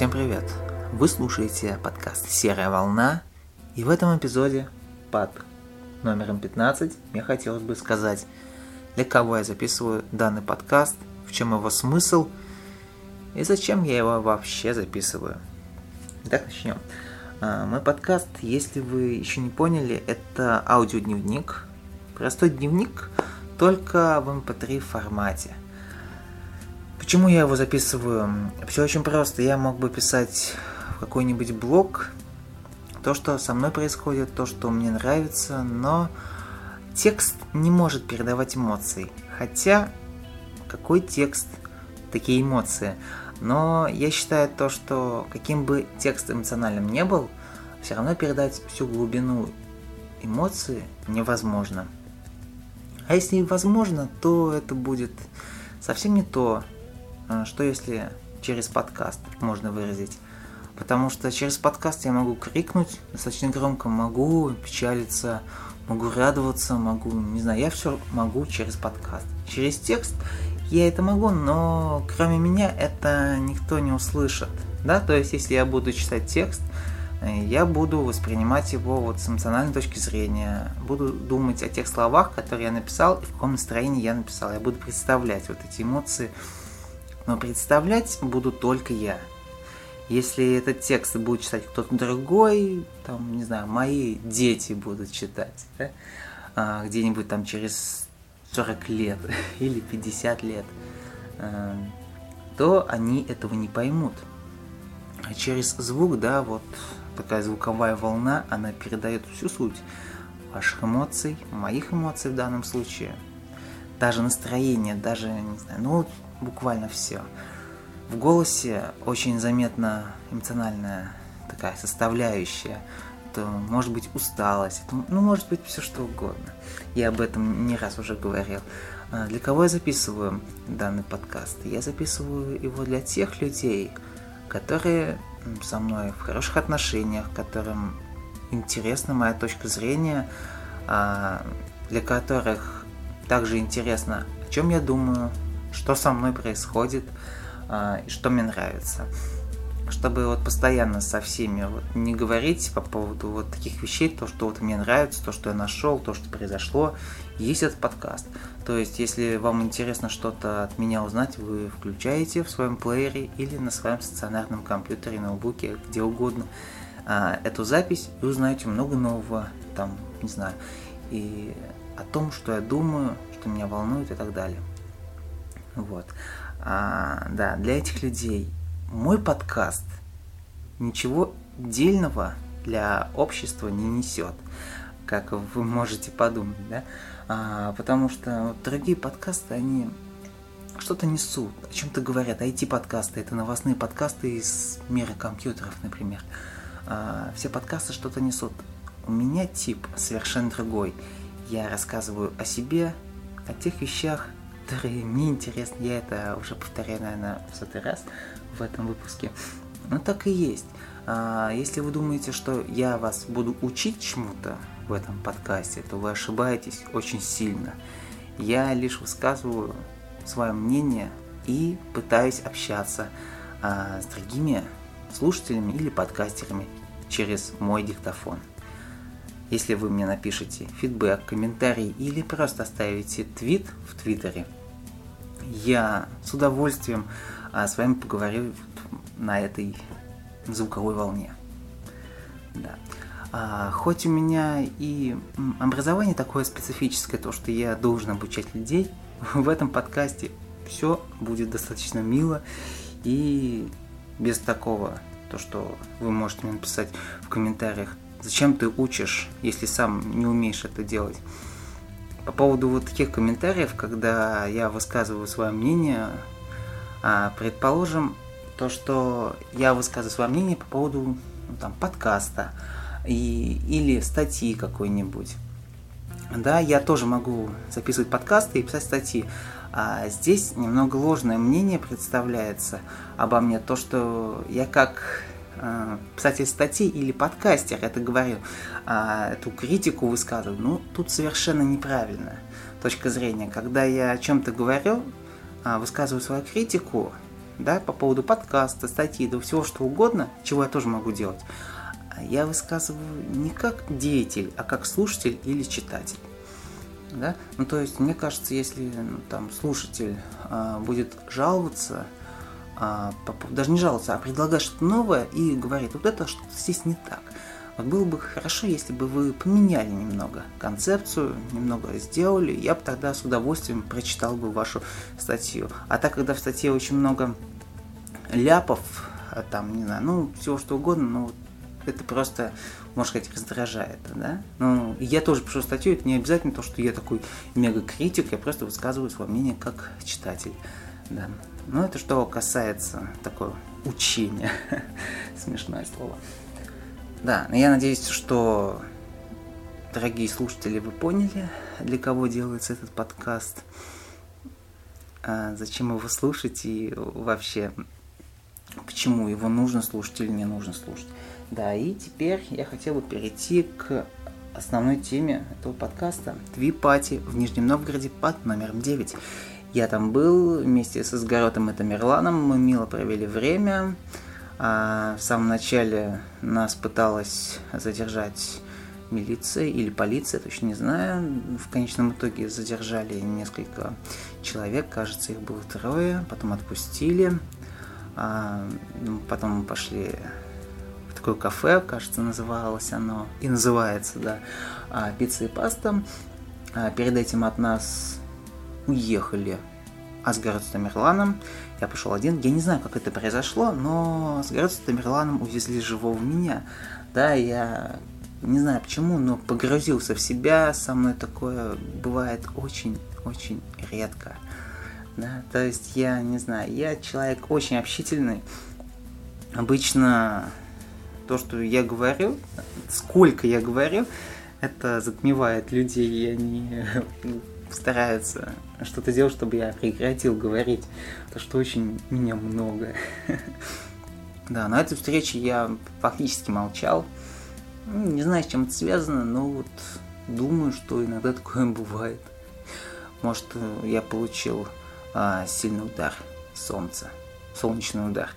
Всем привет! Вы слушаете подкаст «Серая волна», и в этом эпизоде под номером 15 мне хотелось бы сказать, для кого я записываю данный подкаст, в чем его смысл и зачем я его вообще записываю. Итак, начнем. А, мой подкаст, если вы еще не поняли, это аудиодневник. Простой дневник, только в MP3 эм формате. Почему я его записываю? Все очень просто. Я мог бы писать какой-нибудь блог то, что со мной происходит, то, что мне нравится, но текст не может передавать эмоции. Хотя, какой текст, такие эмоции. Но я считаю то, что каким бы текст эмоциональным не был, все равно передать всю глубину эмоции невозможно. А если и возможно, то это будет совсем не то, что если через подкаст можно выразить. Потому что через подкаст я могу крикнуть достаточно громко, могу печалиться, могу радоваться, могу, не знаю, я все могу через подкаст. Через текст я это могу, но кроме меня это никто не услышит. Да, то есть если я буду читать текст, э, я буду воспринимать его вот с эмоциональной точки зрения, буду думать о тех словах, которые я написал и в каком настроении я написал. Я буду представлять вот эти эмоции, но представлять буду только я. Если этот текст будет читать кто-то другой, там, не знаю, мои дети будут читать, да? а, где-нибудь там через 40 лет или 50 лет, а, то они этого не поймут. А через звук, да, вот такая звуковая волна, она передает всю суть ваших эмоций, моих эмоций в данном случае, даже настроение, даже, не знаю, ну, буквально все. В голосе очень заметна эмоциональная такая составляющая. Это может быть усталость, это, ну может быть все что угодно. Я об этом не раз уже говорил. А для кого я записываю данный подкаст? Я записываю его для тех людей, которые со мной в хороших отношениях, которым интересна моя точка зрения, а, для которых также интересно, о чем я думаю, что со мной происходит а, и что мне нравится. Чтобы вот постоянно со всеми вот не говорить по поводу вот таких вещей, то, что вот мне нравится, то, что я нашел, то, что произошло, есть этот подкаст. То есть, если вам интересно что-то от меня узнать, вы включаете в своем плеере или на своем стационарном компьютере, ноутбуке, где угодно а, эту запись и узнаете много нового, там, не знаю, и о том, что я думаю, что меня волнует и так далее. Вот. А, да, для этих людей мой подкаст ничего дельного для общества не несет, как вы можете подумать, да? А, потому что другие подкасты, они что-то несут, о чем-то говорят. IT-подкасты, это новостные подкасты из мира компьютеров, например. А, все подкасты что-то несут. У меня тип совершенно другой. Я рассказываю о себе, о тех вещах, которые мне интересны. Я это уже повторяю, наверное, в сотый раз в этом выпуске. Но так и есть. А, если вы думаете, что я вас буду учить чему-то в этом подкасте, то вы ошибаетесь очень сильно. Я лишь высказываю свое мнение и пытаюсь общаться а, с другими слушателями или подкастерами через мой диктофон. Если вы мне напишите фидбэк, комментарий или просто оставите твит в Твиттере – я с удовольствием а, с вами поговорю на этой звуковой волне. Да. А, хоть у меня и образование такое специфическое, то, что я должен обучать людей, в этом подкасте все будет достаточно мило и без такого, то, что вы можете мне написать в комментариях, зачем ты учишь, если сам не умеешь это делать. По поводу вот таких комментариев, когда я высказываю свое мнение, а, предположим, то, что я высказываю свое мнение по поводу ну, там, подкаста и, или статьи какой-нибудь. Да, я тоже могу записывать подкасты и писать статьи. А здесь немного ложное мнение представляется обо мне. То, что я как писатель статей или подкастер это говорил, а эту критику высказывал, ну, тут совершенно неправильная точка зрения. Когда я о чем-то говорю, а, высказываю свою критику, да, по поводу подкаста, статьи, да всего что угодно, чего я тоже могу делать, я высказываю не как деятель, а как слушатель или читатель. Да? Ну, то есть, мне кажется, если ну, там слушатель а, будет жаловаться, а, даже не жаловаться, а предлагать что-то новое и говорит, вот это что-то здесь не так. Вот было бы хорошо, если бы вы поменяли немного концепцию, немного сделали, я бы тогда с удовольствием прочитал бы вашу статью. А так, когда в статье очень много ляпов, а там, не знаю, ну, всего что угодно, ну, это просто, можно сказать, раздражает, да? Ну, я тоже пишу статью, это не обязательно то, что я такой мега-критик, я просто высказываю свое мнение как читатель, да. Но это что касается такого учения, смешное слово. Да, я надеюсь, что, дорогие слушатели, вы поняли, для кого делается этот подкаст, а зачем его слушать и вообще, почему его нужно слушать или не нужно слушать. Да, и теперь я хотел бы перейти к основной теме этого подкаста. Твипати в Нижнем Новгороде под номером 9. Я там был вместе с Изгородом и Тамерланом, мы мило провели время. А в самом начале нас пыталась задержать милиция или полиция, точно не знаю. В конечном итоге задержали несколько человек, кажется, их было трое, потом отпустили. А, потом мы пошли такое кафе, кажется, называлось оно, и называется, да, а, пицца и паста. А, перед этим от нас уехали Асгард с Тамерланом. Я пошел один. Я не знаю, как это произошло, но Асгард с Тамерланом увезли живого меня. Да, я не знаю почему, но погрузился в себя. Со мной такое бывает очень-очень редко. Да, то есть я не знаю, я человек очень общительный. Обычно то, что я говорю, сколько я говорю, это затмевает людей, и они стараются что-то делать, чтобы я прекратил говорить, то что очень меня много. Да, на этой встрече я фактически молчал. Не знаю, с чем это связано, но вот думаю, что иногда такое бывает. Может, я получил а, сильный удар солнца, солнечный удар.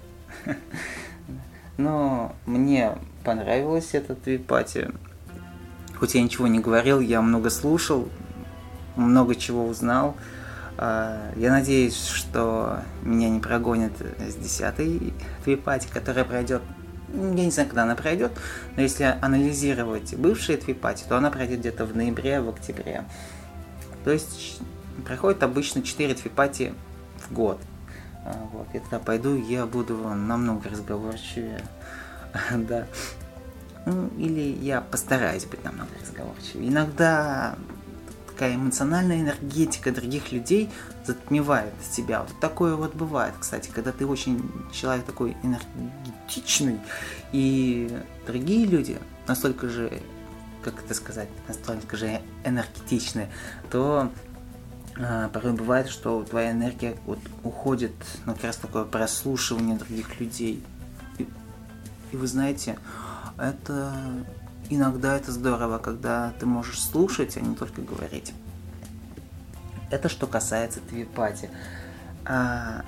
Но мне понравилось этот випати. Хоть я ничего не говорил, я много слушал, много чего узнал. А, я надеюсь, что меня не прогонят с десятой твипати, которая пройдет я не знаю, когда она пройдет, но если анализировать бывшие твипати, то она пройдет где-то в ноябре, в октябре. То есть проходит обычно 4 твипати в год. А, вот, я тогда пойду, я буду намного разговорчивее. да. Ну, или я постараюсь быть намного разговорчивее. Иногда такая эмоциональная энергетика других людей затмевает себя. Вот такое вот бывает, кстати, когда ты очень человек такой энергетичный, и другие люди настолько же, как это сказать, настолько же энергетичные, то а, порой бывает, что твоя энергия вот уходит на как раз такое прослушивание других людей. И, и вы знаете, это иногда это здорово, когда ты можешь слушать, а не только говорить. Это что касается твипати. А,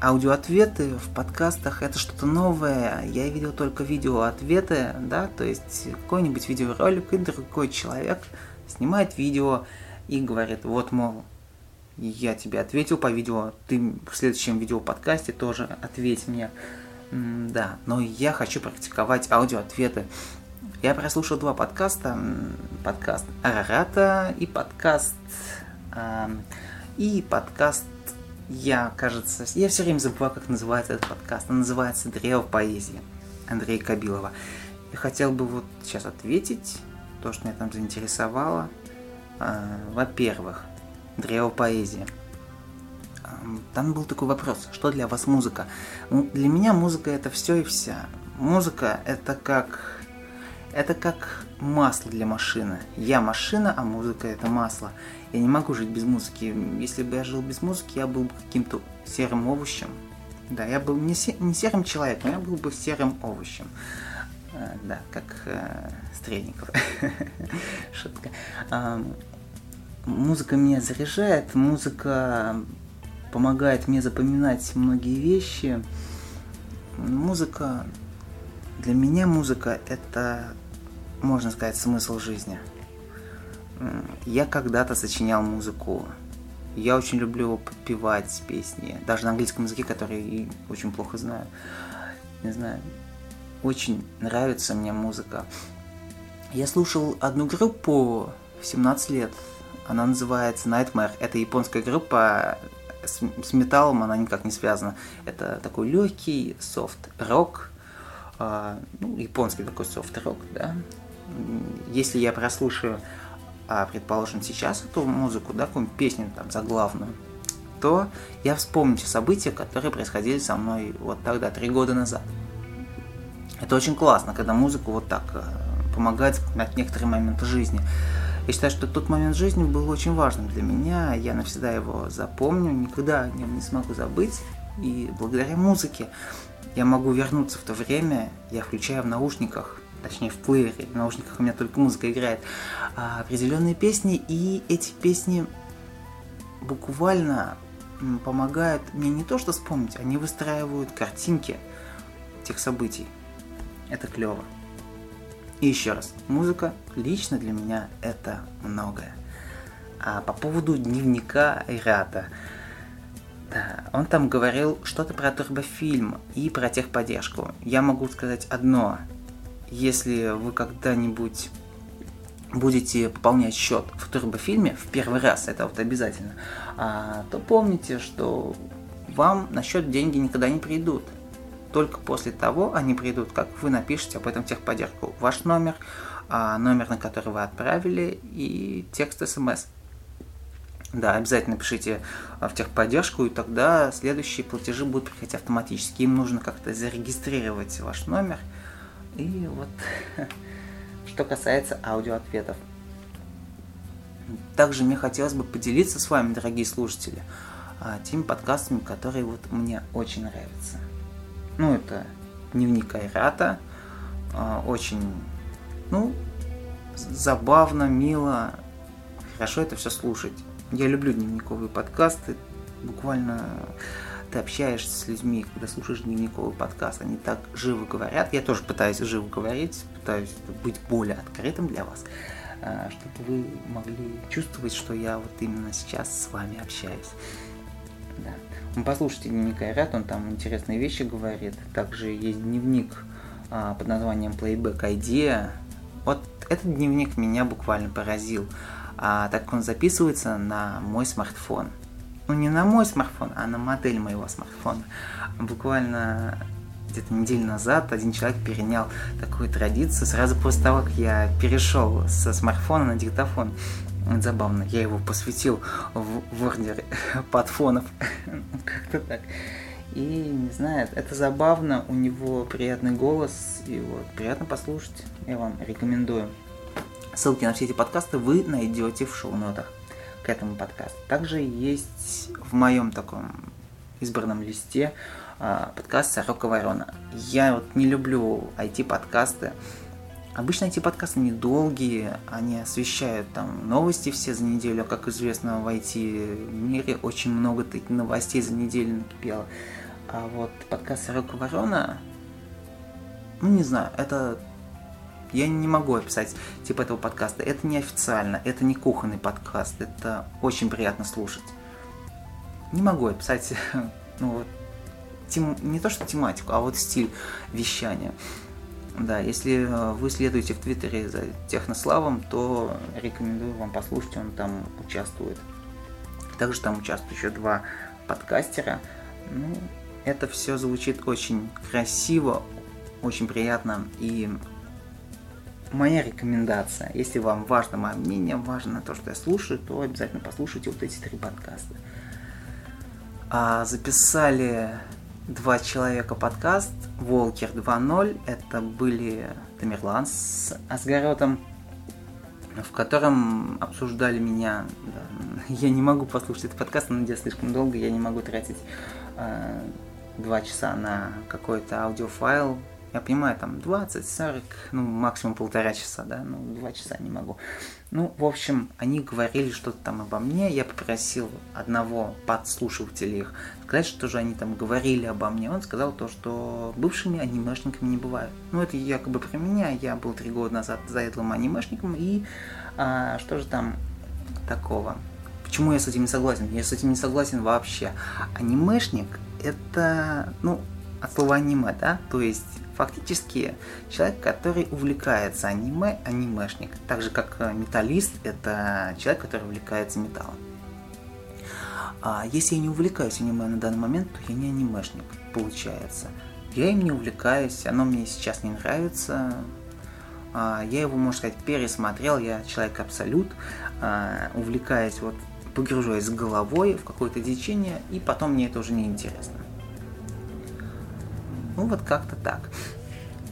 аудиоответы в подкастах это что-то новое. Я видел только видеоответы, да, то есть какой-нибудь видеоролик и другой человек снимает видео и говорит, вот, мол, я тебе ответил по видео, ты в следующем видео подкасте тоже ответь мне. Да, но я хочу практиковать аудиоответы. Я прослушал два подкаста. Подкаст Арарата и подкаст... Э, и подкаст... Я, кажется... Я все время забываю, как называется этот подкаст. Он называется «Древо поэзии» Андрея Кабилова. Я хотел бы вот сейчас ответить то, что меня там заинтересовало. Э, во-первых, древо поэзии. Там был такой вопрос, что для вас музыка? Ну, для меня музыка это все и вся. Музыка это как это как масло для машины. Я машина, а музыка это масло. Я не могу жить без музыки. Если бы я жил без музыки, я был бы каким-то серым овощем. Да, я был не, се- не серым человеком, я был бы серым овощем. А, да, как э, Стрельников. Шутка. А, музыка меня заряжает, музыка помогает мне запоминать многие вещи. Музыка, для меня музыка это, можно сказать, смысл жизни. Я когда-то сочинял музыку. Я очень люблю подпевать песни, даже на английском языке, который очень плохо знаю. Не знаю, очень нравится мне музыка. Я слушал одну группу в 17 лет. Она называется Nightmare. Это японская группа с, с металлом, она никак не связана. Это такой легкий софт-рок. А, ну, японский такой софт-рок, да. Если я прослушаю, а, предположим, сейчас эту музыку, да, какую-нибудь песню там заглавную, то я вспомню те события, которые происходили со мной вот тогда, три года назад. Это очень классно, когда музыка вот так э, помогает вспоминать некоторые моменты жизни. Я считаю, что тот момент жизни был очень важным для меня, я навсегда его запомню, никогда о нем не смогу забыть. И благодаря музыке я могу вернуться в то время, я включаю в наушниках, точнее в плеере, в наушниках у меня только музыка играет, а, определенные песни, и эти песни буквально помогают мне не то что вспомнить, они выстраивают картинки тех событий. Это клево. И еще раз, музыка лично для меня это многое. А по поводу дневника Ирата, да, он там говорил что-то про турбофильм и про техподдержку. Я могу сказать одно. Если вы когда-нибудь будете пополнять счет в турбофильме в первый раз, это вот обязательно, а, то помните, что вам на счет деньги никогда не придут. Только после того они придут, как вы напишете об этом техподдержку. Ваш номер, а, номер, на который вы отправили, и текст смс. Да, обязательно пишите а, в техподдержку, и тогда следующие платежи будут приходить автоматически. Им нужно как-то зарегистрировать ваш номер. И вот, что касается аудиоответов. Также мне хотелось бы поделиться с вами, дорогие слушатели, а, теми подкастами, которые вот мне очень нравятся. Ну, это дневник Айрата. А, очень, ну, забавно, мило, хорошо это все слушать. Я люблю дневниковые подкасты. Буквально ты общаешься с людьми, когда слушаешь дневниковый подкаст, они так живо говорят. Я тоже пытаюсь живо говорить, пытаюсь быть более открытым для вас, а, чтобы вы могли чувствовать, что я вот именно сейчас с вами общаюсь. Да. Ну, послушайте дневник Айрат, он там интересные вещи говорит. Также есть дневник а, под названием Playback Idea. Вот этот дневник меня буквально поразил, а, так как он записывается на мой смартфон. Ну, не на мой смартфон, а на модель моего смартфона. Буквально где-то неделю назад один человек перенял такую традицию сразу после того, как я перешел со смартфона на диктофон. Это забавно. Я его посвятил в, в ордер подфонов. Как-то так. И, не знаю, это забавно, у него приятный голос, и вот, приятно послушать, я вам рекомендую. Ссылки на все эти подкасты вы найдете в шоу-нотах к этому подкасту. Также есть в моем таком избранном листе а, подкаст «Сорока ворона». Я вот не люблю IT-подкасты, Обычно эти подкасты недолгие, они освещают там новости все за неделю, как известно в IT-мире очень много новостей за неделю накипело. А вот подкаст «Сорока ворона», ну не знаю, это я не могу описать типа этого подкаста. Это не официально, это не кухонный подкаст, это очень приятно слушать. Не могу описать, ну вот, тем, не то что тематику, а вот стиль вещания. Да, если э, вы следуете в Твиттере за Технославом, то рекомендую вам послушать, он там участвует. Также там участвуют еще два подкастера. Ну, это все звучит очень красиво, очень приятно. И моя рекомендация, если вам важно мое мнение, важно то, что я слушаю, то обязательно послушайте вот эти три подкаста. А записали два человека подкаст, Волкер 2.0, это были Тамерлан с Асгаротом, в котором обсуждали меня. Да, я не могу послушать этот подкаст, он идет слишком долго, я не могу тратить э, два часа на какой-то аудиофайл. Я понимаю, там 20, 40, ну, максимум полтора часа, да, ну, два часа не могу. Ну, в общем, они говорили что-то там обо мне, я попросил одного подслушивателя их сказать, что же они там говорили обо мне. Он сказал то, что бывшими анимешниками не бывают. Ну, это якобы про меня, я был три года назад заедлым анимешником, и а, что же там такого? Почему я с этим не согласен? Я с этим не согласен вообще. Анимешник это, ну, от слова аниме, да, то есть фактически человек, который увлекается аниме, анимешник, так же как э, металлист, это человек, который увлекается металлом. А если я не увлекаюсь аниме на данный момент, то я не анимешник, получается. Я им не увлекаюсь, оно мне сейчас не нравится. А, я его, можно сказать, пересмотрел, я человек абсолют, а, увлекаясь вот погружаюсь головой в какое-то течение, и потом мне это уже не интересно. Ну вот как-то так.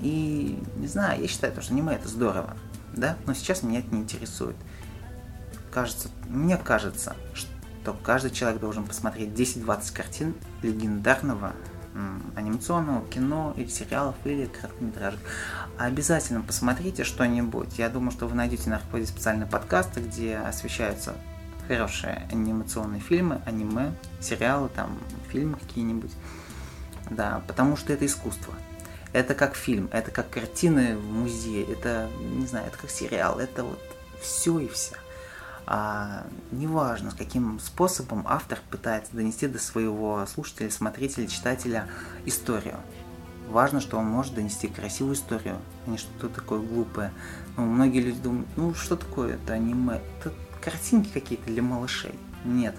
И не знаю, я считаю, что аниме это здорово, да, но сейчас меня это не интересует. Кажется, мне кажется, что каждый человек должен посмотреть 10-20 картин легендарного анимационного кино или сериалов или короткометражек. Обязательно посмотрите что-нибудь. Я думаю, что вы найдете на Аркоде специальные подкасты, где освещаются хорошие анимационные фильмы, аниме, сериалы, там, фильмы какие-нибудь. Да, потому что это искусство. Это как фильм, это как картины в музее, это, не знаю, это как сериал, это вот все и вся. А, неважно, каким способом автор пытается донести до своего слушателя, смотрителя, читателя историю. Важно, что он может донести красивую историю, а не что-то такое глупое. Ну, многие люди думают, ну что такое это аниме? Это картинки какие-то для малышей. Нет.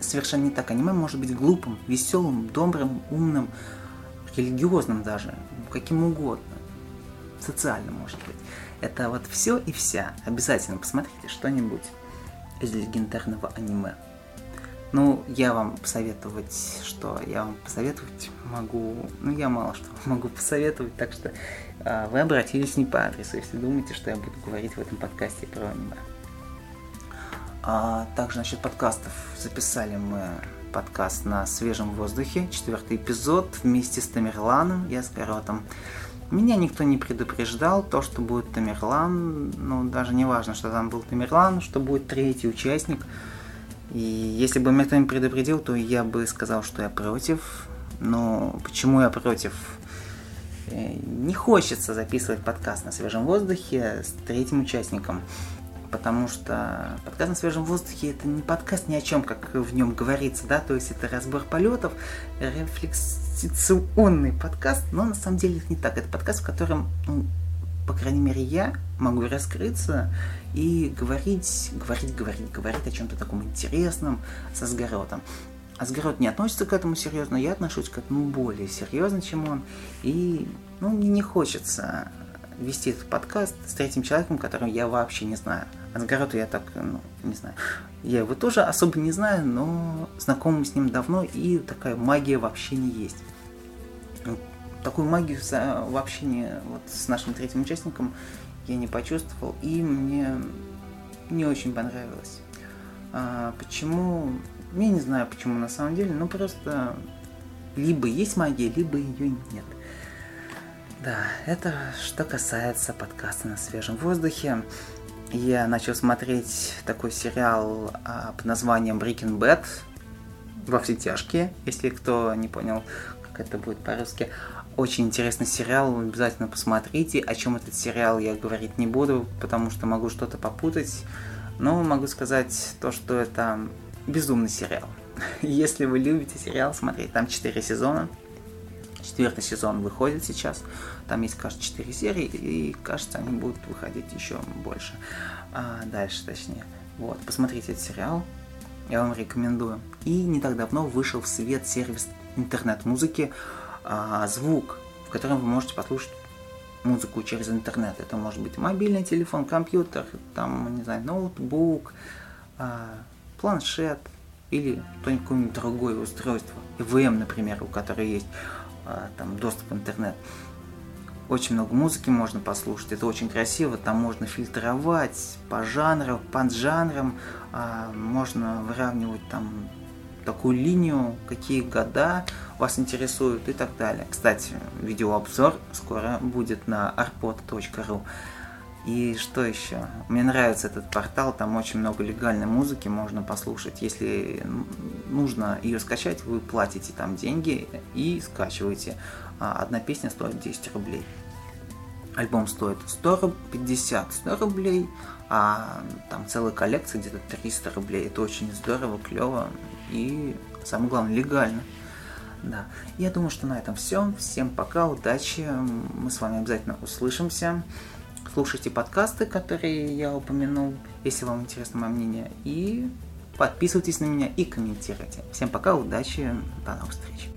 Совершенно не так. Аниме может быть глупым, веселым, добрым, умным, религиозным даже, каким угодно. Социальным, может быть. Это вот все и вся. Обязательно посмотрите что-нибудь из легендарного аниме. Ну, я вам посоветовать, что я вам посоветовать могу, ну, я мало что могу посоветовать, так что э, вы обратились не по адресу, если думаете, что я буду говорить в этом подкасте про аниме. А также насчет подкастов. Записали мы подкаст на свежем воздухе, четвертый эпизод вместе с Тамерланом и Аскаротом. Меня никто не предупреждал, то, что будет Тамерлан, ну, даже не важно, что там был Тамерлан, что будет третий участник. И если бы меня кто-нибудь предупредил, то я бы сказал, что я против. Но почему я против? Э, не хочется записывать подкаст на свежем воздухе с третьим участником потому что подкаст на свежем воздухе это не подкаст ни о чем, как в нем говорится, да, то есть это разбор полетов, рефлексационный подкаст, но на самом деле это не так, это подкаст, в котором, ну, по крайней мере, я могу раскрыться и говорить, говорить, говорить, говорить о чем-то таком интересном со сгородом. Асгарот не относится к этому серьезно, я отношусь к этому более серьезно, чем он. И ну, мне не хочется вести этот подкаст с третьим человеком, которого я вообще не знаю. Асгароту я так, ну, не знаю. Я его тоже особо не знаю, но знаком с ним давно, и такая магия в общении есть. Такую магию в общении вот с нашим третьим участником я не почувствовал, и мне не очень понравилось. А, почему? Я не знаю, почему на самом деле, но просто либо есть магия, либо ее нет. Да, это что касается подкаста на свежем воздухе я начал смотреть такой сериал а, под названием Breaking Bad во все тяжкие, если кто не понял, как это будет по-русски. Очень интересный сериал, обязательно посмотрите. О чем этот сериал я говорить не буду, потому что могу что-то попутать. Но могу сказать то, что это безумный сериал. Если вы любите сериал смотреть, там 4 сезона. Четвертый сезон выходит сейчас. Там есть, кажется, 4 серии, и кажется, они будут выходить еще больше. А, дальше, точнее. Вот, посмотрите этот сериал. Я вам рекомендую. И не так давно вышел в свет сервис интернет-музыки а, «Звук», в котором вы можете послушать музыку через интернет. Это может быть мобильный телефон, компьютер, там, не знаю, ноутбук, а, планшет или какое-нибудь другое устройство. ИВМ, например, у которого есть там доступ в интернет. Очень много музыки можно послушать, это очень красиво, там можно фильтровать по жанрам, по жанрам, а, можно выравнивать там такую линию, какие года вас интересуют и так далее. Кстати, видеообзор скоро будет на arpod.ru. И что еще? Мне нравится этот портал, там очень много легальной музыки можно послушать. Если нужно ее скачать, вы платите там деньги и скачиваете. А одна песня стоит 10 рублей. Альбом стоит 150 100 рублей, а там целая коллекция где-то 300 рублей. Это очень здорово, клево и, самое главное, легально. Да. Я думаю, что на этом все. Всем пока, удачи. Мы с вами обязательно услышимся. Слушайте подкасты, которые я упомянул, если вам интересно мое мнение. И подписывайтесь на меня и комментируйте. Всем пока, удачи, до новых встреч.